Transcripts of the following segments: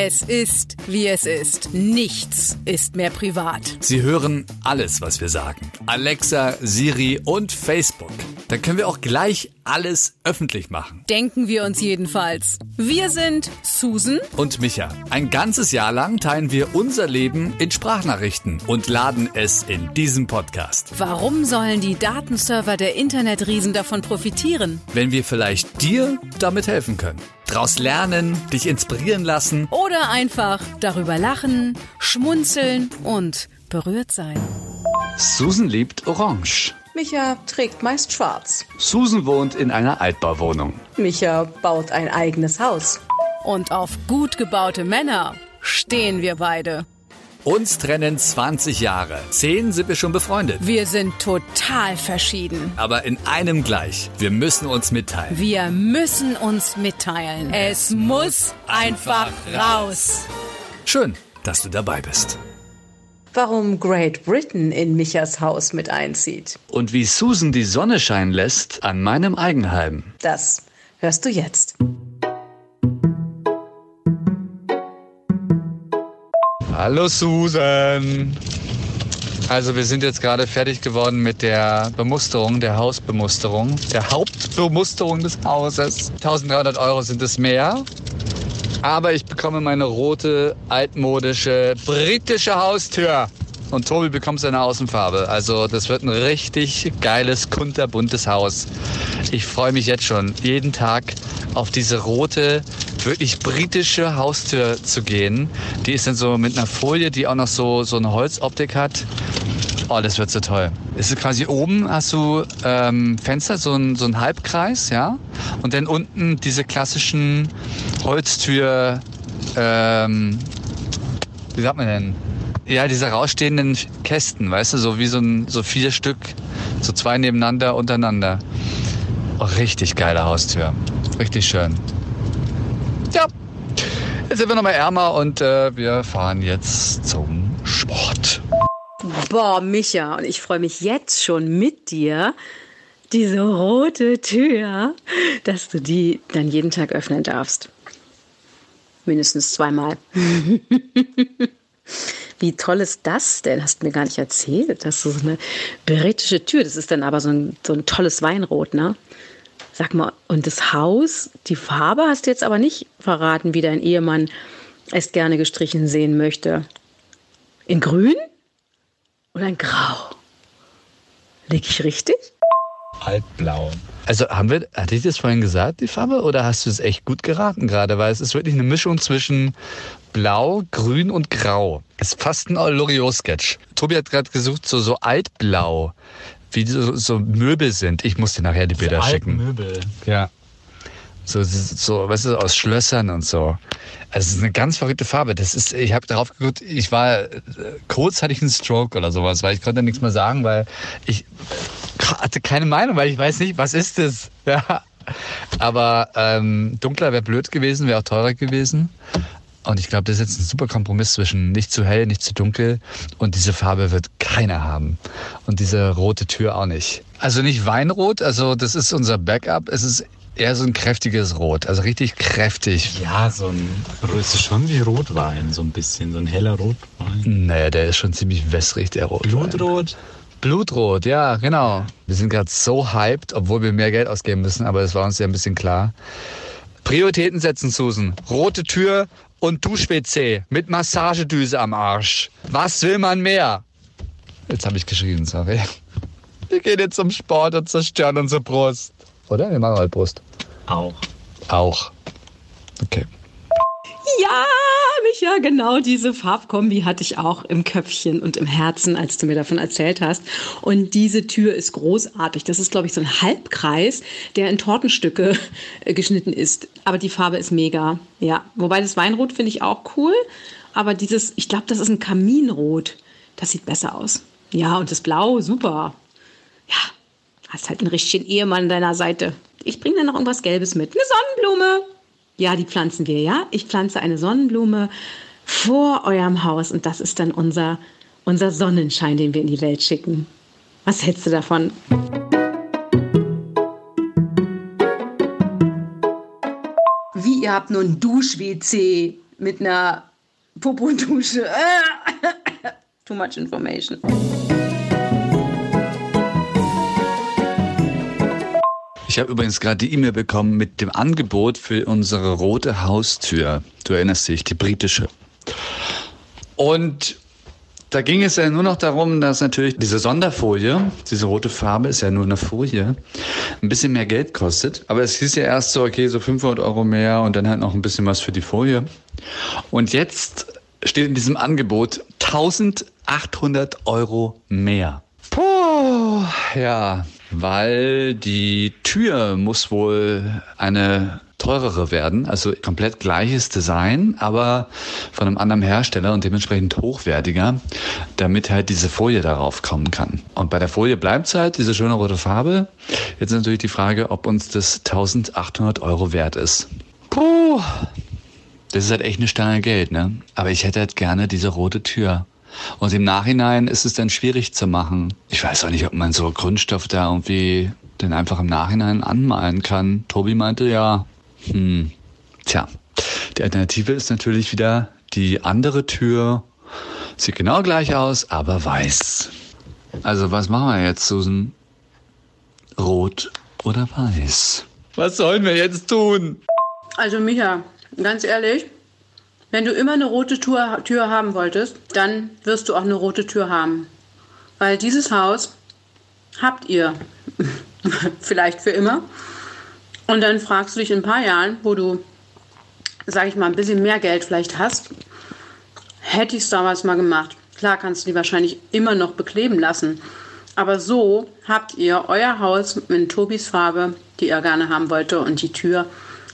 Es ist, wie es ist. Nichts ist mehr privat. Sie hören alles, was wir sagen. Alexa, Siri und Facebook. Da können wir auch gleich alles öffentlich machen. Denken wir uns jedenfalls. Wir sind Susan Und Micha, ein ganzes Jahr lang teilen wir unser Leben in Sprachnachrichten und laden es in diesem Podcast. Warum sollen die Datenserver der Internetriesen davon profitieren? Wenn wir vielleicht dir damit helfen können. Draus lernen, dich inspirieren lassen. Oder einfach darüber lachen, schmunzeln und berührt sein. Susan liebt Orange. Micha trägt meist schwarz. Susan wohnt in einer Altbauwohnung. Micha baut ein eigenes Haus. Und auf gut gebaute Männer stehen wir beide. Uns trennen 20 Jahre. Zehn sind wir schon befreundet. Wir sind total verschieden. Aber in einem gleich. Wir müssen uns mitteilen. Wir müssen uns mitteilen. Es muss einfach raus. Schön, dass du dabei bist. Warum Great Britain in Michas Haus mit einzieht, Und wie Susan die Sonne scheinen lässt an meinem Eigenheim. das hörst du jetzt. Hallo Susan. Also wir sind jetzt gerade fertig geworden mit der Bemusterung, der Hausbemusterung, der Hauptbemusterung des Hauses. 1300 Euro sind es mehr. Aber ich bekomme meine rote, altmodische, britische Haustür. Und Tobi bekommt seine Außenfarbe. Also das wird ein richtig geiles, kunterbuntes Haus. Ich freue mich jetzt schon, jeden Tag auf diese rote, wirklich britische Haustür zu gehen. Die ist dann so mit einer Folie, die auch noch so, so eine Holzoptik hat. Oh, das wird so toll. Es ist quasi oben hast du ähm, Fenster, so ein, so ein Halbkreis, ja. Und dann unten diese klassischen Holztür, ähm, wie sagt man denn? Ja, diese rausstehenden Kästen, weißt du, so wie so, ein, so vier Stück, so zwei nebeneinander, untereinander. Oh, richtig geile Haustür. Richtig schön. Ja, jetzt sind wir nochmal ärmer und äh, wir fahren jetzt zum Sport. Boah, Micha, und ich freue mich jetzt schon mit dir, diese rote Tür, dass du die dann jeden Tag öffnen darfst. Mindestens zweimal. Wie toll ist das denn? Hast du mir gar nicht erzählt. Das ist so eine britische Tür. Das ist dann aber so ein, so ein tolles Weinrot, ne? Sag mal, und das Haus, die Farbe hast du jetzt aber nicht verraten, wie dein Ehemann es gerne gestrichen sehen möchte. In grün oder in grau? Lieg ich richtig? Altblau. Also haben wir, hatte ich das vorhin gesagt, die Farbe, oder hast du es echt gut geraten gerade? Weil es ist wirklich eine Mischung zwischen Blau, Grün und Grau. Es ist fast ein Loriot-Sketch. Tobi hat gerade gesucht, so, so altblau, wie so, so Möbel sind. Ich muss dir nachher die Bilder schicken. Möbel. Ja. So, so, weißt du, aus Schlössern und so. Also es ist eine ganz verrückte Farbe. Das ist, ich habe darauf geguckt, ich war, kurz hatte ich einen Stroke oder sowas, weil ich konnte nichts mehr sagen, weil ich hatte keine Meinung, weil ich weiß nicht, was ist das? Ja. Aber ähm, dunkler wäre blöd gewesen, wäre auch teurer gewesen. Und ich glaube, das ist jetzt ein super Kompromiss zwischen nicht zu hell, nicht zu dunkel. Und diese Farbe wird keiner haben. Und diese rote Tür auch nicht. Also nicht Weinrot, also das ist unser Backup. Es ist eher so ein kräftiges Rot, also richtig kräftig. Ja, so ein es ist schon wie Rotwein, so ein bisschen, so ein heller Rotwein. Nee, der ist schon ziemlich wässrig, der Rot. Blutrot? Blutrot, ja, genau. Wir sind gerade so hyped, obwohl wir mehr Geld ausgeben müssen, aber das war uns ja ein bisschen klar. Prioritäten setzen, Susan. Rote Tür und Dusch-WC mit Massagedüse am Arsch. Was will man mehr? Jetzt habe ich geschrien, sorry. Wir gehen jetzt zum Sport und zerstören unsere Brust. Oder? Wir machen halt Brust. Auch. Auch. Okay. Ja, Micha, genau diese Farbkombi hatte ich auch im Köpfchen und im Herzen, als du mir davon erzählt hast. Und diese Tür ist großartig. Das ist, glaube ich, so ein Halbkreis, der in Tortenstücke geschnitten ist. Aber die Farbe ist mega. Ja, wobei das Weinrot finde ich auch cool. Aber dieses, ich glaube, das ist ein Kaminrot. Das sieht besser aus. Ja, und das Blau, super. Ja, hast halt einen richtigen Ehemann an deiner Seite. Ich bringe dann noch irgendwas Gelbes mit. Eine Sonnenblume. Ja, die pflanzen wir, ja. Ich pflanze eine Sonnenblume vor eurem Haus und das ist dann unser, unser Sonnenschein, den wir in die Welt schicken. Was hältst du davon? Wie, ihr habt nur ein Dusch-WC mit einer Popodusche. Too much information. Ich habe übrigens gerade die E-Mail bekommen mit dem Angebot für unsere rote Haustür. Du erinnerst dich, die britische. Und da ging es ja nur noch darum, dass natürlich diese Sonderfolie, diese rote Farbe ist ja nur eine Folie, ein bisschen mehr Geld kostet. Aber es hieß ja erst so, okay, so 500 Euro mehr und dann halt noch ein bisschen was für die Folie. Und jetzt steht in diesem Angebot 1800 Euro mehr. Puh, ja, weil die Tür muss wohl eine teurere werden, also komplett gleiches Design, aber von einem anderen Hersteller und dementsprechend hochwertiger, damit halt diese Folie darauf kommen kann. Und bei der Folie bleibt es halt diese schöne rote Farbe. Jetzt ist natürlich die Frage, ob uns das 1800 Euro wert ist. Puh, das ist halt echt eine Stange Geld, ne? Aber ich hätte halt gerne diese rote Tür. Und im Nachhinein ist es dann schwierig zu machen. Ich weiß auch nicht, ob man so Grundstoff da irgendwie den einfach im Nachhinein anmalen kann. Tobi meinte ja, hm, tja, die Alternative ist natürlich wieder die andere Tür. Sieht genau gleich aus, aber weiß. Also was machen wir jetzt, Susan? Rot oder weiß? Was sollen wir jetzt tun? Also Micha, ganz ehrlich, wenn du immer eine rote Tür, Tür haben wolltest, dann wirst du auch eine rote Tür haben. Weil dieses Haus habt ihr vielleicht für immer. Und dann fragst du dich in ein paar Jahren, wo du, sag ich mal, ein bisschen mehr Geld vielleicht hast, hätte ich es damals mal gemacht. Klar kannst du die wahrscheinlich immer noch bekleben lassen. Aber so habt ihr euer Haus mit Tobis Farbe, die er gerne haben wollte, und die Tür,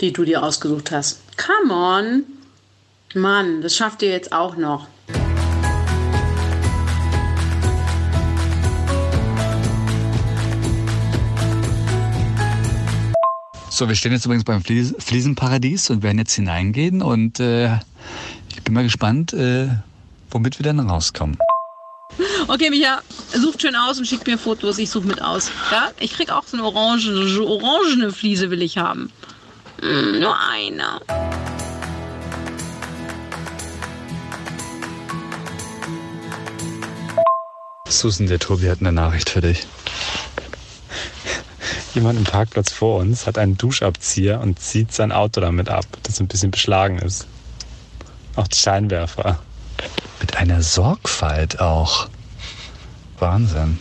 die du dir ausgesucht hast. Come on! Mann, das schafft ihr jetzt auch noch. So, wir stehen jetzt übrigens beim Flies Fliesenparadies und werden jetzt hineingehen und äh, ich bin mal gespannt, äh, womit wir dann rauskommen. Okay, Micha, sucht schön aus und schickt mir Fotos. Ich suche mit aus. Ja? Ich krieg auch so eine orange, orangene Fliese will ich haben. Mm, nur eine. Susan, der Tobi hat eine Nachricht für dich. Jemand im Parkplatz vor uns hat einen Duschabzieher und zieht sein Auto damit ab, das ein bisschen beschlagen ist. Auch die Scheinwerfer. Mit einer Sorgfalt auch. Wahnsinn.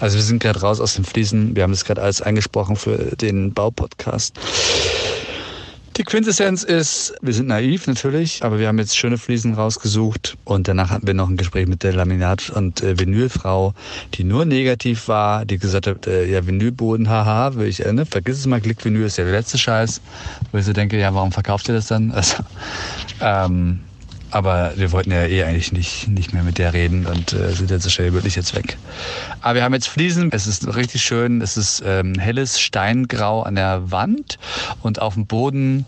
Also wir sind gerade raus aus den Fliesen. Wir haben das gerade alles eingesprochen für den Baupodcast. Die Quintessenz ist, wir sind naiv natürlich, aber wir haben jetzt schöne Fliesen rausgesucht und danach hatten wir noch ein Gespräch mit der Laminat- und äh, Vinylfrau, die nur negativ war, die gesagt hat, äh, ja Vinylboden, haha, will ich, äh, ne, vergiss es mal, Klickvinyl ist ja der letzte Scheiß, wo ich so denke, ja, warum verkauft ihr das dann? Also, ähm, aber wir wollten ja eh eigentlich nicht, nicht mehr mit der reden und äh, sind jetzt so schnell wirklich jetzt weg. Aber wir haben jetzt Fliesen. Es ist richtig schön. Es ist ähm, helles Steingrau an der Wand und auf dem Boden.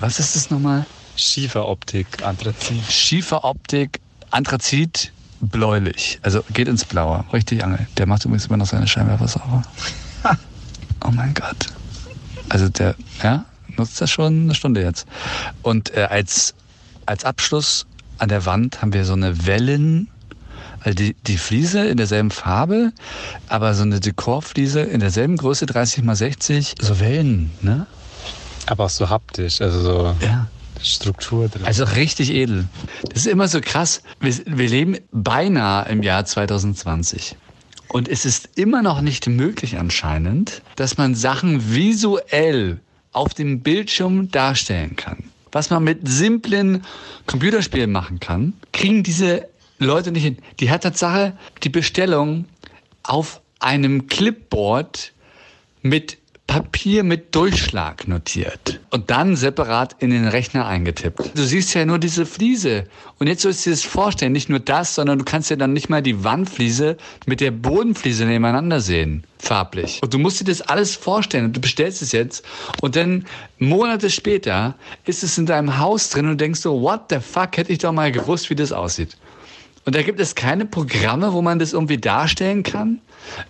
Was ist das nochmal? Schieferoptik, Anthrazit. Schieferoptik, Anthrazit, bläulich. Also geht ins Blaue. Richtig Angel. Der macht übrigens immer noch seine Scheinwerfer sauber. oh mein Gott. Also der, ja, nutzt das schon eine Stunde jetzt. Und äh, als als Abschluss an der Wand haben wir so eine Wellen, also die, die Fliese in derselben Farbe, aber so eine Dekorfliese in derselben Größe, 30 mal 60, so Wellen, ne? Aber auch so haptisch, also so Ja. Struktur drin. Also richtig edel. Das ist immer so krass. Wir, wir leben beinahe im Jahr 2020. Und es ist immer noch nicht möglich anscheinend, dass man Sachen visuell auf dem Bildschirm darstellen kann. Was man mit simplen Computerspielen machen kann, kriegen diese Leute nicht hin. Die hat Tatsache die Bestellung auf einem Clipboard mit Papier mit Durchschlag notiert und dann separat in den Rechner eingetippt. Du siehst ja nur diese Fliese. Und jetzt sollst du dir das vorstellen, nicht nur das, sondern du kannst ja dann nicht mal die Wandfliese mit der Bodenfliese nebeneinander sehen, farblich. Und du musst dir das alles vorstellen und du bestellst es jetzt und dann Monate später ist es in deinem Haus drin und denkst so, what the fuck, hätte ich doch mal gewusst, wie das aussieht. Und da gibt es keine Programme, wo man das irgendwie darstellen kann?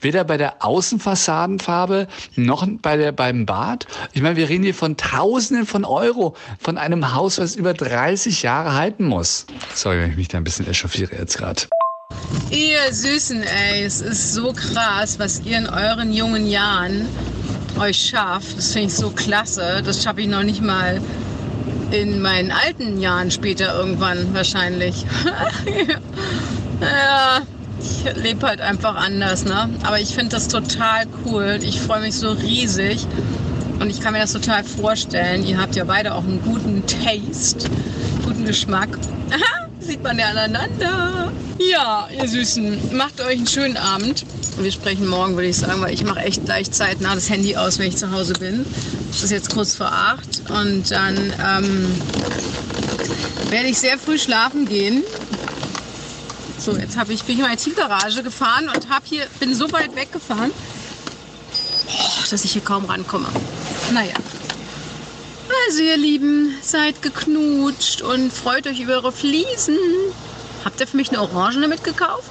Weder bei der Außenfassadenfarbe noch bei der, beim Bad. Ich meine, wir reden hier von Tausenden von Euro von einem Haus, was über 30 Jahre halten muss. Sorry, wenn ich mich da ein bisschen echauffiere jetzt gerade. Ihr Süßen, ey, es ist so krass, was ihr in euren jungen Jahren euch schafft. Das finde ich so klasse. Das schaffe ich noch nicht mal in meinen alten Jahren später irgendwann wahrscheinlich. ja, ich lebe halt einfach anders, ne? Aber ich finde das total cool. Ich freue mich so riesig. Und ich kann mir das total vorstellen. Ihr habt ja beide auch einen guten Taste, guten Geschmack. Aha, sieht man ja aneinander. Ja, ihr Süßen, macht euch einen schönen Abend. Wir sprechen morgen, würde ich sagen, weil ich mache echt gleich zeitnah das Handy aus, wenn ich zu Hause bin. Es ist jetzt kurz vor acht und dann ähm, werde ich sehr früh schlafen gehen. So, jetzt habe ich, bin ich in meine Zielgarage gefahren und hab hier, bin so weit weggefahren, oh, dass ich hier kaum rankomme. Naja. Also ihr Lieben, seid geknutscht und freut euch über eure Fliesen. Habt ihr für mich eine Orangene mitgekauft?